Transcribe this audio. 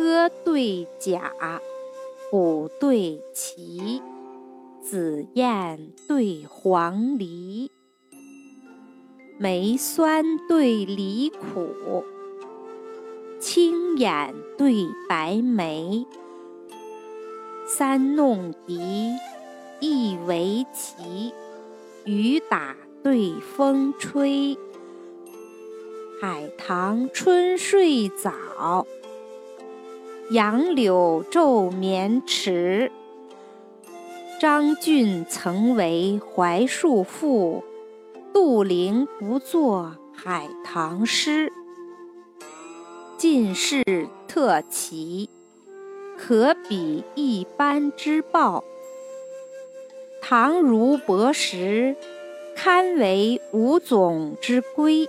歌对甲，虎对旗，紫燕对黄鹂，梅酸对梨苦，青眼对白眉，三弄笛，一围棋，雨打对风吹。海棠春睡早，杨柳昼眠迟。张俊曾为槐树赋，杜陵不作海棠诗。进士特奇，可比一般之报。唐儒博识，堪为五总之规。